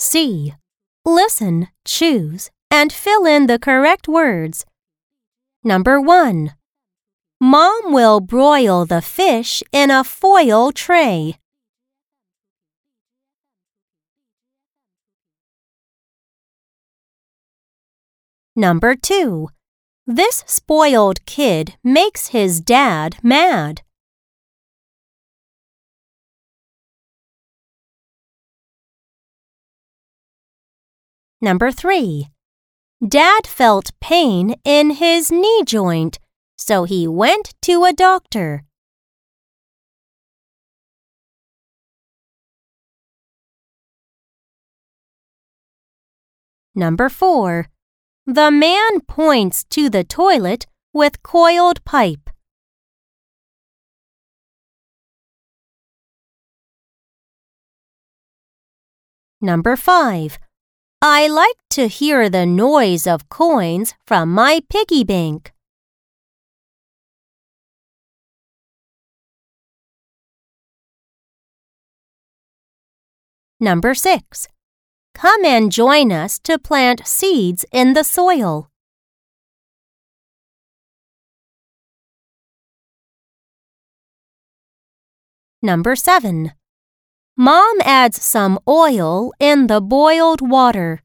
C. Listen, choose, and fill in the correct words. Number 1. Mom will broil the fish in a foil tray. Number 2. This spoiled kid makes his dad mad. Number 3. Dad felt pain in his knee joint, so he went to a doctor. Number 4. The man points to the toilet with coiled pipe. Number 5. I like to hear the noise of coins from my piggy bank. Number 6. Come and join us to plant seeds in the soil. Number 7. Mom adds some oil in the boiled water.